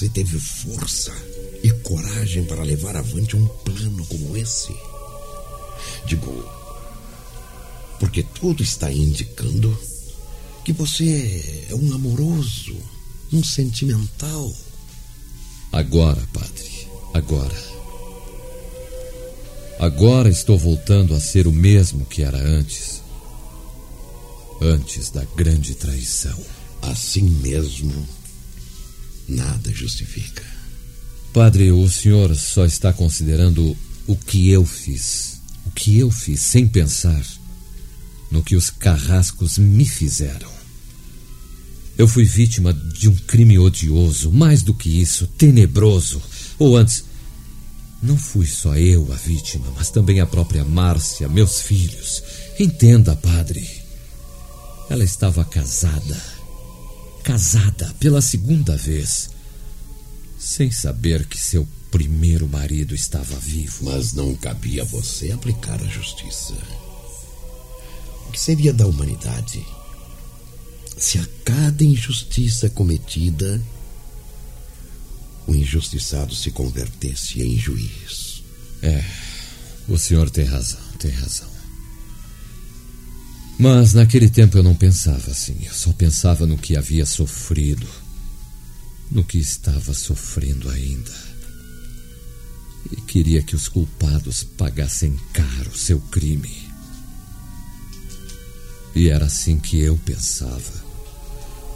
Você teve força e coragem para levar avante um plano como esse. Digo, porque tudo está indicando que você é um amoroso, um sentimental. Agora, padre, agora. Agora estou voltando a ser o mesmo que era antes. Antes da grande traição. Assim mesmo, nada justifica. Padre, o senhor só está considerando o que eu fiz. O que eu fiz sem pensar no que os carrascos me fizeram. Eu fui vítima de um crime odioso, mais do que isso, tenebroso. Ou antes, não fui só eu a vítima, mas também a própria Márcia, meus filhos. Entenda, padre. Ela estava casada. Casada pela segunda vez. Sem saber que seu primeiro marido estava vivo. Mas não cabia a você aplicar a justiça. O que seria da humanidade se a cada injustiça cometida o injustiçado se convertesse em juiz? É, o senhor tem razão, tem razão. Mas naquele tempo eu não pensava assim. Eu só pensava no que havia sofrido. No que estava sofrendo ainda. E queria que os culpados pagassem caro seu crime. E era assim que eu pensava.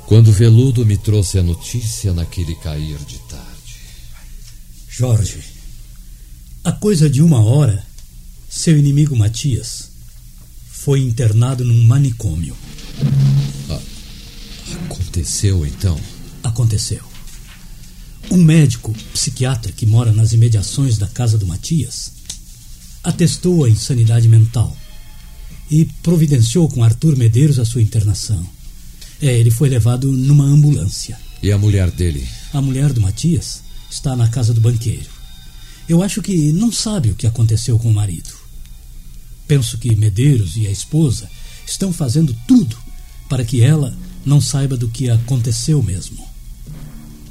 Quando Veludo me trouxe a notícia naquele cair de tarde. Jorge, há coisa de uma hora, seu inimigo Matias foi internado num manicômio. Ah, aconteceu então? Aconteceu. Um médico psiquiatra que mora nas imediações da casa do Matias atestou a insanidade mental e providenciou com Arthur Medeiros a sua internação. É, ele foi levado numa ambulância. E a mulher dele? A mulher do Matias está na casa do banqueiro. Eu acho que não sabe o que aconteceu com o marido. Penso que Medeiros e a esposa estão fazendo tudo para que ela não saiba do que aconteceu mesmo.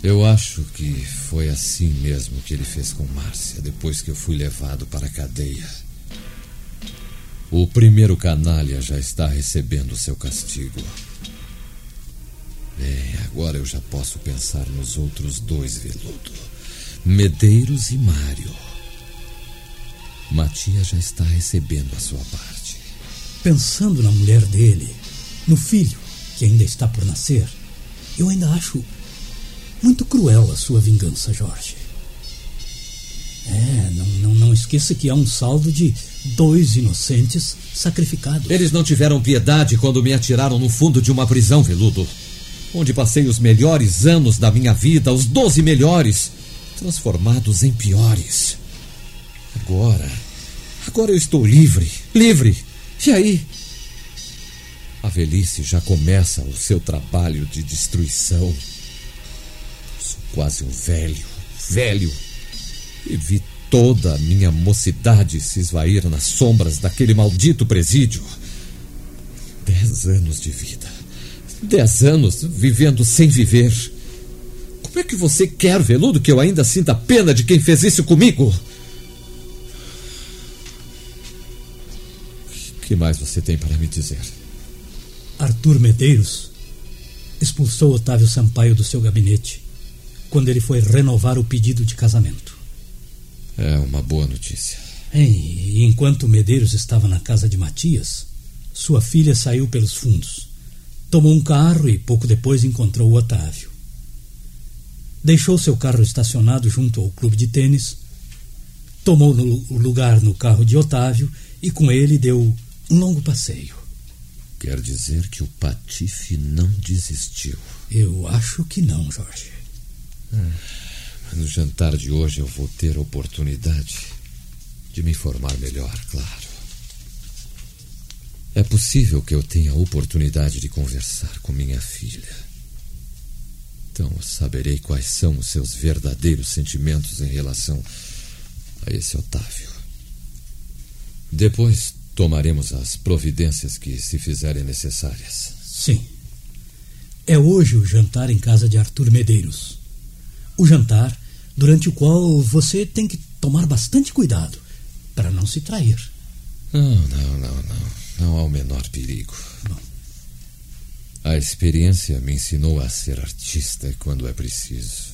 Eu acho que foi assim mesmo que ele fez com Márcia depois que eu fui levado para a cadeia. O primeiro canalha já está recebendo seu castigo. Bem, agora eu já posso pensar nos outros dois, Veludo. Medeiros e Mário. Matias já está recebendo a sua parte. Pensando na mulher dele, no filho que ainda está por nascer, eu ainda acho muito cruel a sua vingança, Jorge. É, não, não, não esqueça que há um saldo de dois inocentes sacrificados. Eles não tiveram piedade quando me atiraram no fundo de uma prisão, Veludo. Onde passei os melhores anos da minha vida, os doze melhores, transformados em piores. Agora, agora eu estou livre, livre. E aí? A velhice já começa o seu trabalho de destruição. Sou quase um velho, velho. E vi toda a minha mocidade se esvair nas sombras daquele maldito presídio. Dez anos de vida. Dez anos vivendo sem viver. Como é que você quer, veludo, que eu ainda sinta pena de quem fez isso comigo? Que mais você tem para me dizer? Arthur Medeiros expulsou Otávio Sampaio do seu gabinete quando ele foi renovar o pedido de casamento. É uma boa notícia. E enquanto Medeiros estava na casa de Matias, sua filha saiu pelos fundos. Tomou um carro e pouco depois encontrou o Otávio. deixou seu carro estacionado junto ao clube de tênis, tomou o lugar no carro de Otávio e com ele deu longo passeio. Quer dizer que o Patife não desistiu. Eu acho que não, Jorge. Mas no jantar de hoje eu vou ter a oportunidade de me informar melhor, claro. É possível que eu tenha a oportunidade de conversar com minha filha. Então eu saberei quais são os seus verdadeiros sentimentos em relação a esse Otávio. Depois tomaremos as providências que se fizerem necessárias. Sim. É hoje o jantar em casa de Arthur Medeiros. O jantar durante o qual você tem que tomar bastante cuidado para não se trair. Não, não, não, não. Não há o menor perigo. Bom. A experiência me ensinou a ser artista quando é preciso.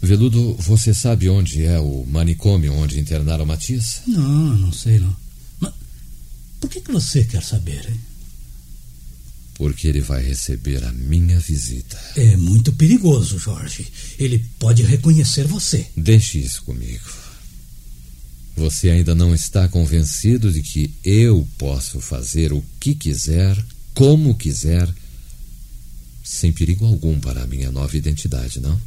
Veludo, você sabe onde é o manicômio onde internaram Matias? Não, não sei não. Mas por que, que você quer saber, hein? Porque ele vai receber a minha visita. É muito perigoso, Jorge. Ele pode reconhecer você. Deixe isso comigo. Você ainda não está convencido de que eu posso fazer o que quiser, como quiser, sem perigo algum para a minha nova identidade, não?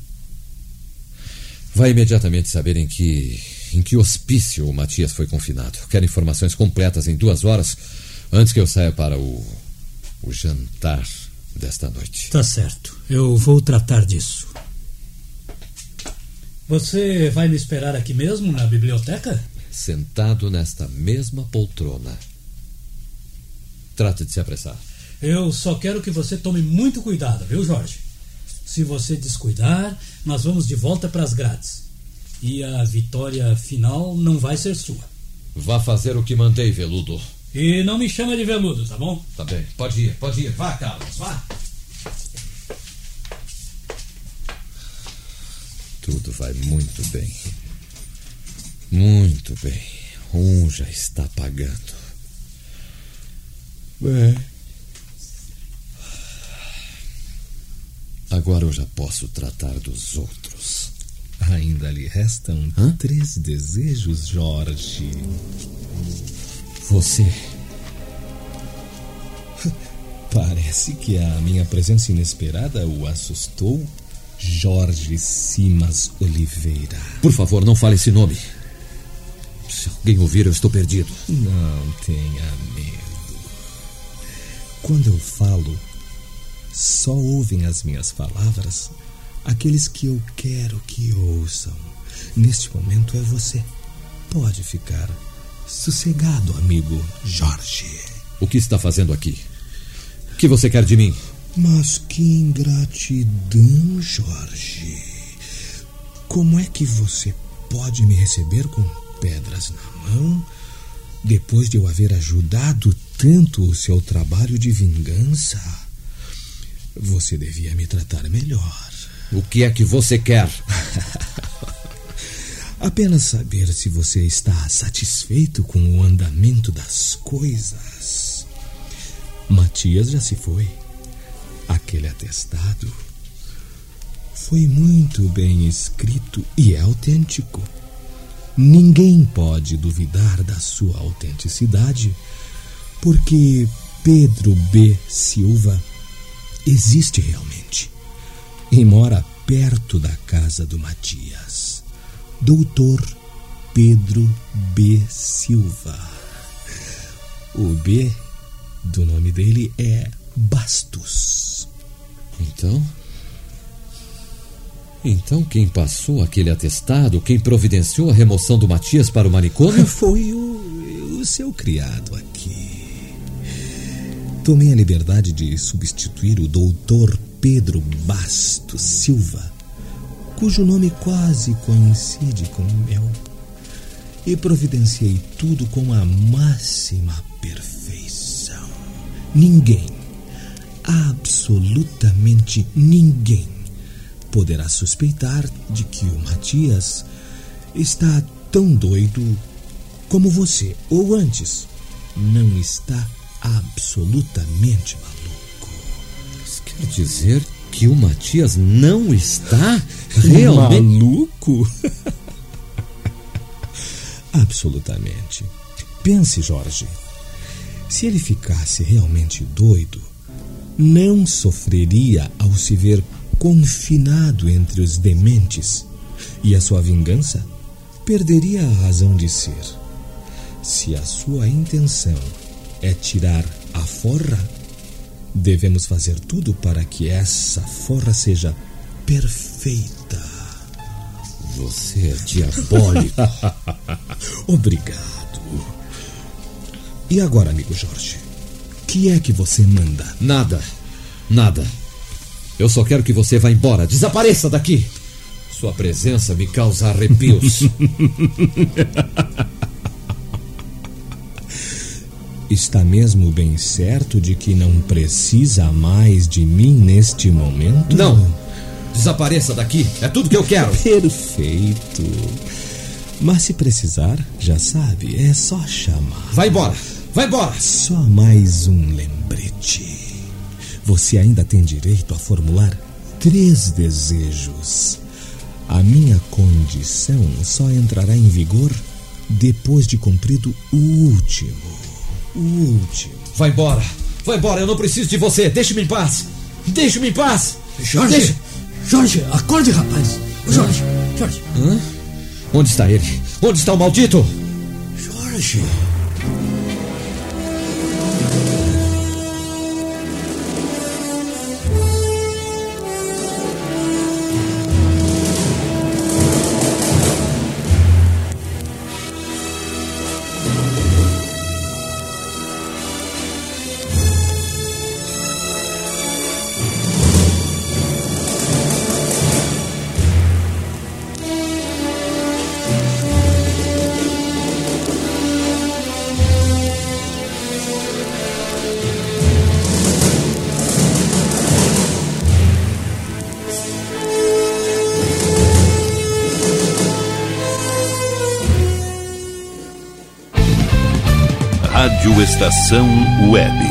Vai imediatamente saber em que em que hospício o Matias foi confinado. Quero informações completas em duas horas antes que eu saia para o, o jantar desta noite. Tá certo. Eu vou tratar disso. Você vai me esperar aqui mesmo, na biblioteca? Sentado nesta mesma poltrona. Trate de se apressar. Eu só quero que você tome muito cuidado, viu, Jorge? Se você descuidar, nós vamos de volta para as grades. E a vitória final não vai ser sua. Vá fazer o que mandei, Veludo. E não me chama de veludo, tá bom? Tá bem, pode ir, pode ir. Vá, Carlos, vá. Tudo vai muito bem. Muito bem. Um já está pagando. Bem. Agora eu já posso tratar dos outros. Ainda lhe restam Hã? três desejos, Jorge. Você. Parece que a minha presença inesperada o assustou. Jorge Simas Oliveira. Por favor, não fale esse nome. Se alguém ouvir, eu estou perdido. Não tenha medo. Quando eu falo, só ouvem as minhas palavras aqueles que eu quero que ouçam. Neste momento é você. Pode ficar sossegado, amigo Jorge. O que está fazendo aqui? O que você quer de mim? Mas que ingratidão, Jorge. Como é que você pode me receber com pedras na mão depois de eu haver ajudado tanto o seu trabalho de vingança? Você devia me tratar melhor. O que é que você quer? Apenas saber se você está satisfeito com o andamento das coisas. Matias já se foi. Aquele atestado foi muito bem escrito e é autêntico. Ninguém pode duvidar da sua autenticidade, porque Pedro B. Silva existe realmente e mora perto da casa do Matias. Doutor Pedro B. Silva. O B do nome dele é Bastos. Então? Então quem passou aquele atestado, quem providenciou a remoção do Matias para o manicômio? Foi o, o seu criado aqui. Tomei a liberdade de substituir o doutor Pedro Bastos Silva, cujo nome quase coincide com o meu, e providenciei tudo com a máxima perfeição. Ninguém, absolutamente ninguém, poderá suspeitar de que o Matias está tão doido como você, ou antes, não está absolutamente maluco. Isso quer dizer Que o Matias não está realmente. Maluco? Absolutamente. Pense, Jorge. Se ele ficasse realmente doido, não sofreria ao se ver confinado entre os dementes e a sua vingança perderia a razão de ser. Se a sua intenção é tirar a forra, devemos fazer tudo para que essa forra seja perfeita. Você é diabólico. Obrigado. E agora, amigo Jorge? Que é que você manda? Nada. Nada. Eu só quero que você vá embora. Desapareça daqui. Sua presença me causa arrepios. Está mesmo bem certo de que não precisa mais de mim neste momento? Não. Desapareça daqui. É tudo que eu quero. Perfeito. Mas se precisar, já sabe, é só chamar. Vai embora. Vai embora. Só mais um lembrete. Você ainda tem direito a formular três desejos. A minha condição só entrará em vigor depois de cumprido o último. O último. Vai embora. Vai embora. Eu não preciso de você. Deixe-me em paz. Deixe-me em paz. Jorge! Deixe- Jorge, acorde, rapaz! Ô, Jorge, Jorge, Hã? Onde está ele? Onde está o maldito? Jorge! Estação Web.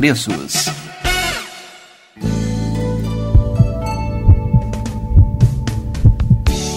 preços.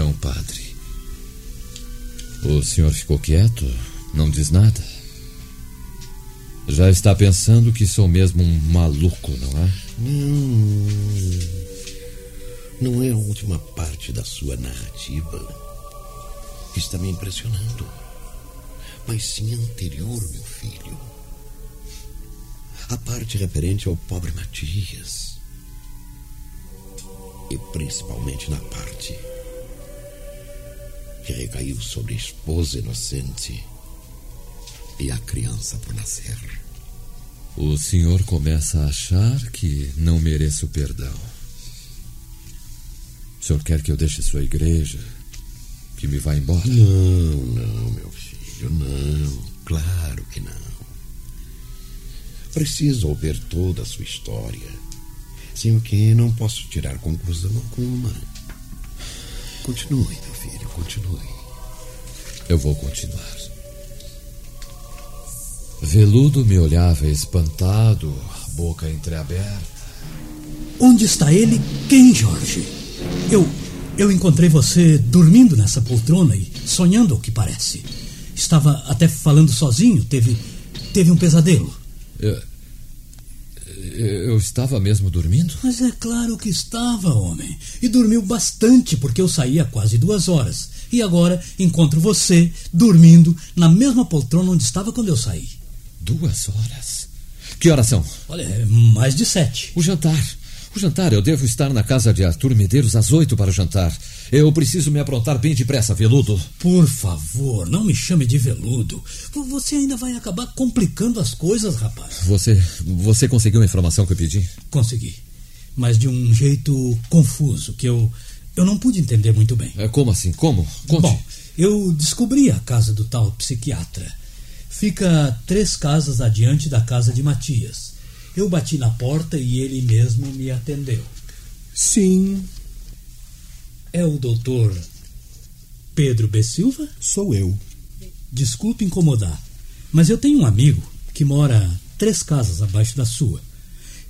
Então, padre? O senhor ficou quieto? Não diz nada? Já está pensando que sou mesmo um maluco, não é? Não. Não é a última parte da sua narrativa está me impressionando, mas sim a anterior, meu filho. A parte referente ao pobre Matias. E principalmente na parte que recaiu sobre a esposa inocente e a criança por nascer. O senhor começa a achar que não mereço perdão. O senhor quer que eu deixe sua igreja? Que me vá embora? Não, não, meu filho, não. Claro que não. Preciso ouvir toda a sua história. Sem o que não posso tirar conclusão alguma. Continue, continue. Eu vou continuar. Veludo me olhava espantado, a boca entreaberta. Onde está ele? Quem, Jorge? Eu. Eu encontrei você dormindo nessa poltrona e sonhando, ao que parece. Estava até falando sozinho, teve. teve um pesadelo. Eu, eu estava mesmo dormindo? Mas é claro que estava, homem. E dormiu bastante, porque eu saí há quase duas horas. E agora encontro você dormindo na mesma poltrona onde estava quando eu saí. Duas horas? Que horas são? Olha, é mais de sete. O jantar. O jantar, eu devo estar na casa de Arthur Medeiros às oito para o jantar. Eu preciso me aprontar bem depressa, veludo. Por favor, não me chame de veludo. Você ainda vai acabar complicando as coisas, rapaz. Você. Você conseguiu a informação que eu pedi? Consegui. Mas de um jeito confuso, que eu. Eu não pude entender muito bem. É, como assim? Como? Conte. Bom, eu descobri a casa do tal psiquiatra. Fica três casas adiante da casa de Matias. Eu bati na porta e ele mesmo me atendeu. Sim, É o doutor Pedro B. Silva? sou eu. Desculpe incomodar, mas eu tenho um amigo que mora três casas abaixo da sua.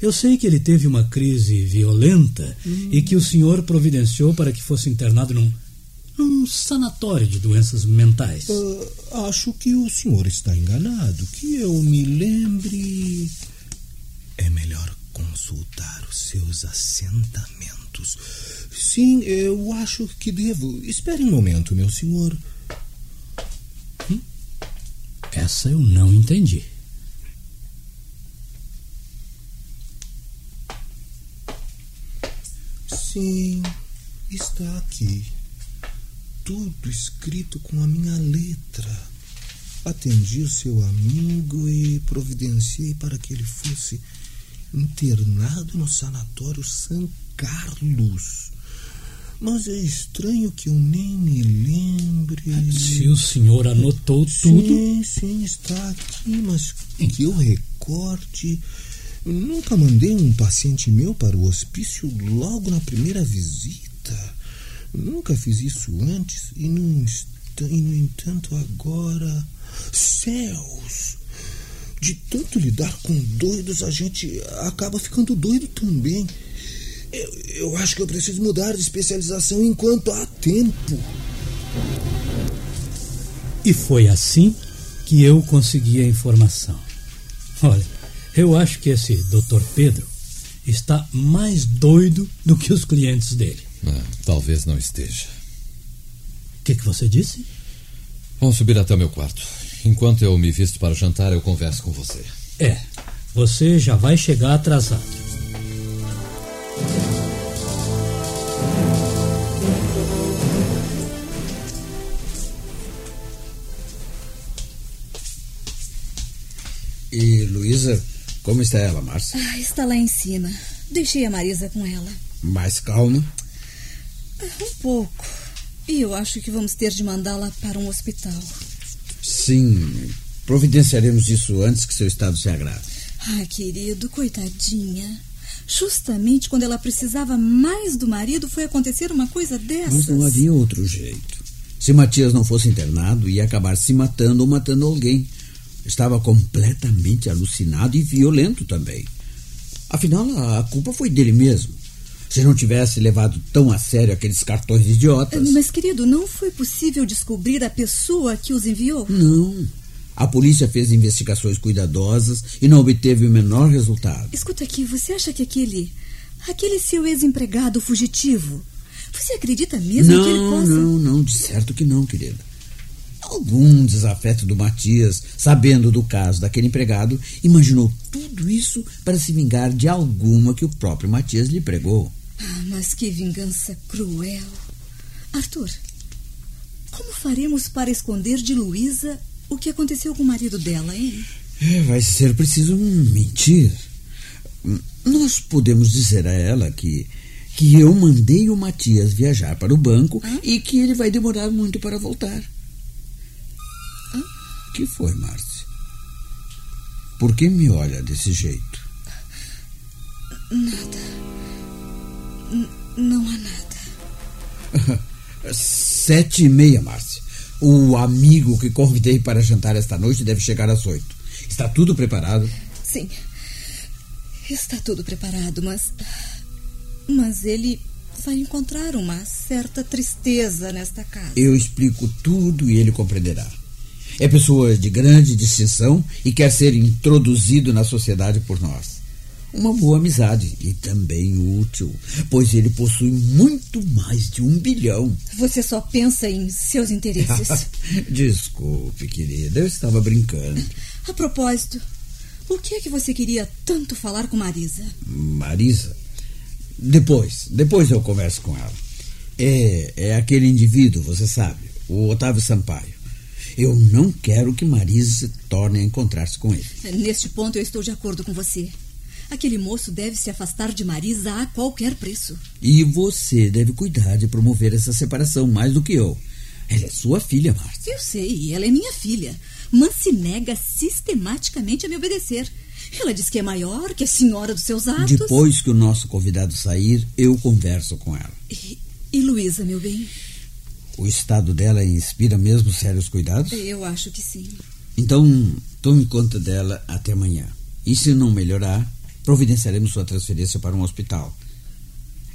Eu sei que ele teve uma crise violenta e que o senhor providenciou para que fosse internado num, num sanatório de doenças mentais. Ah, acho que o senhor está enganado. Que eu me lembre. É melhor consultar os seus assentamentos. Sim, eu acho que devo. Espere um momento, meu senhor. Essa eu não entendi. Sim, está aqui. Tudo escrito com a minha letra. Atendi o seu amigo e providenciei para que ele fosse internado no sanatório São Carlos. Mas é estranho que eu nem me lembre. Se o senhor anotou tudo. Sim, sim, está aqui, mas que eu recorde. Nunca mandei um paciente meu para o hospício logo na primeira visita. Nunca fiz isso antes e no, e no entanto agora. Céus! De tanto lidar com doidos, a gente acaba ficando doido também. Eu, eu acho que eu preciso mudar de especialização enquanto há tempo. E foi assim que eu consegui a informação. Olha, eu acho que esse doutor Pedro está mais doido do que os clientes dele. Ah, talvez não esteja. O que, que você disse? Vamos subir até o meu quarto. Enquanto eu me visto para jantar, eu converso com você. É, você já vai chegar atrasado. E Luísa, como está ela, Márcia? Ah, está lá em cima. Deixei a Marisa com ela. Mais calma? Ah, um pouco. E eu acho que vamos ter de mandá-la para um hospital. Sim, providenciaremos isso antes que seu estado se agrave. Ai, querido, coitadinha. Justamente quando ela precisava mais do marido, foi acontecer uma coisa dessas. Mas não havia outro jeito. Se Matias não fosse internado, ia acabar se matando ou matando alguém. Estava completamente alucinado e violento também. Afinal, a culpa foi dele mesmo. Se não tivesse levado tão a sério aqueles cartões idiotas. Mas, querido, não foi possível descobrir a pessoa que os enviou? Não. A polícia fez investigações cuidadosas e não obteve o menor resultado. Escuta aqui, você acha que aquele. aquele seu ex-empregado fugitivo. Você acredita mesmo não, que ele possa. Não, não, de certo que não, querida. Algum desafeto do Matias, sabendo do caso daquele empregado, imaginou tudo isso para se vingar de alguma que o próprio Matias lhe pregou. Ah, mas que vingança cruel. Arthur, como faremos para esconder de Luísa o que aconteceu com o marido dela, hein? É, vai ser preciso mentir. Nós podemos dizer a ela que que eu mandei o Matias viajar para o banco Hã? e que ele vai demorar muito para voltar. O que foi, Márcia? Por que me olha desse jeito? Nada. N não há nada. Sete e meia, Márcia. O amigo que convidei para jantar esta noite deve chegar às oito. Está tudo preparado? Sim. Está tudo preparado, mas. Mas ele vai encontrar uma certa tristeza nesta casa. Eu explico tudo e ele compreenderá. É pessoa de grande distinção e quer ser introduzido na sociedade por nós. Uma boa amizade e também útil, pois ele possui muito mais de um bilhão. Você só pensa em seus interesses. Desculpe, querida, eu estava brincando. A propósito, por que é que você queria tanto falar com Marisa? Marisa? Depois, depois eu converso com ela. É, é aquele indivíduo, você sabe, o Otávio Sampaio. Eu não quero que Marisa se torne a encontrar-se com ele. Neste ponto eu estou de acordo com você. Aquele moço deve se afastar de Marisa a qualquer preço. E você deve cuidar de promover essa separação mais do que eu. Ela é sua filha, Márcia. Eu sei, ela é minha filha. Mas se nega sistematicamente a me obedecer. Ela diz que é maior, que é senhora dos seus atos. Depois que o nosso convidado sair, eu converso com ela. E, e Luísa, meu bem? O estado dela inspira mesmo sérios cuidados? Eu acho que sim. Então, tome conta dela até amanhã. E se não melhorar, providenciaremos sua transferência para um hospital.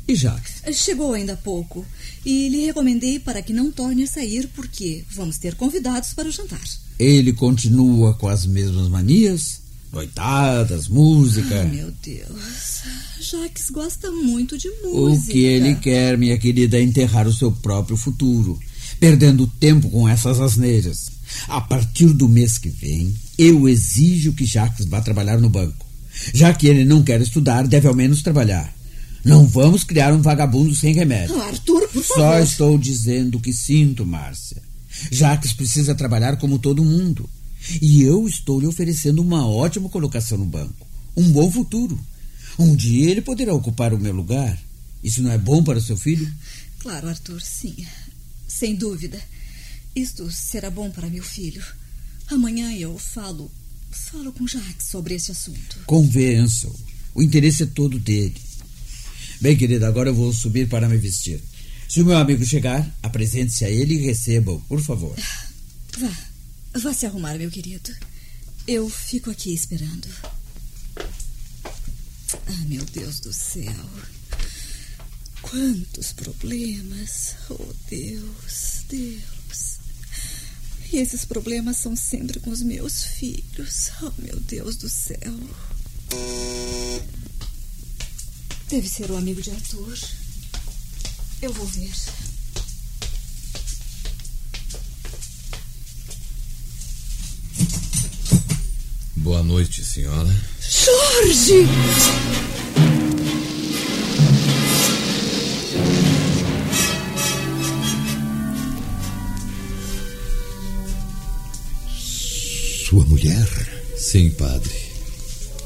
E Jacques? Chegou ainda há pouco. E lhe recomendei para que não torne a sair, porque vamos ter convidados para o jantar. Ele continua com as mesmas manias? Noitadas, música. Ai, meu Deus. Jacques gosta muito de música. O que ele quer, minha querida, é enterrar o seu próprio futuro, perdendo tempo com essas asneiras. A partir do mês que vem, eu exijo que Jacques vá trabalhar no banco. Já que ele não quer estudar, deve ao menos trabalhar. Não vamos criar um vagabundo sem remédio. Oh, Arthur, por Só favor. estou dizendo o que sinto, Márcia. Jacques precisa trabalhar como todo mundo. E eu estou lhe oferecendo uma ótima colocação no banco. Um bom futuro. Um dia ele poderá ocupar o meu lugar. Isso não é bom para seu filho? Claro, Arthur, sim. Sem dúvida. Isto será bom para meu filho. Amanhã eu falo. Falo com Jacques sobre esse assunto. Convença-o. O interesse é todo dele. Bem, querida, agora eu vou subir para me vestir. Se o meu amigo chegar, apresente-se a ele e receba-o, por favor. Vá. Vá se arrumar, meu querido. Eu fico aqui esperando. Ah, meu Deus do céu. Quantos problemas. Oh, Deus, Deus. E esses problemas são sempre com os meus filhos. Oh, meu Deus do céu. Deve ser o amigo de Arthur. Eu vou ver. Boa noite, senhora. Jorge! Sua mulher? Sim, padre.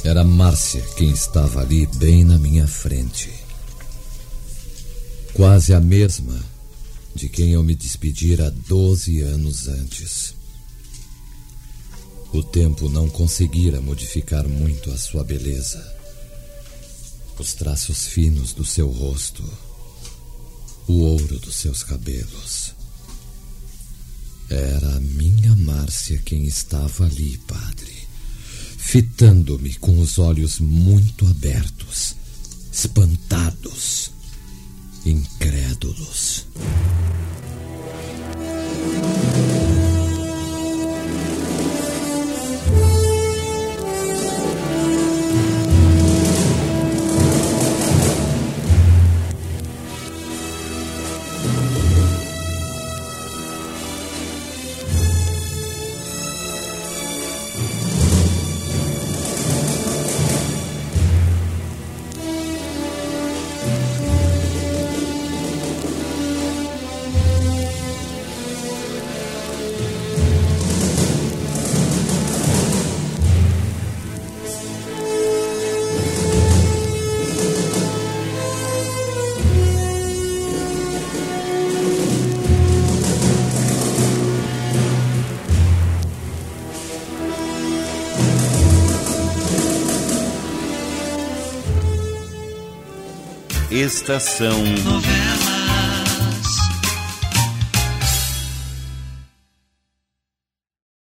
Era Márcia quem estava ali bem na minha frente. Quase a mesma de quem eu me despedira 12 anos antes. O tempo não conseguira modificar muito a sua beleza. Os traços finos do seu rosto, o ouro dos seus cabelos. Era a minha Márcia quem estava ali, padre, fitando-me com os olhos muito abertos, espantados, incrédulos. Estação Novela.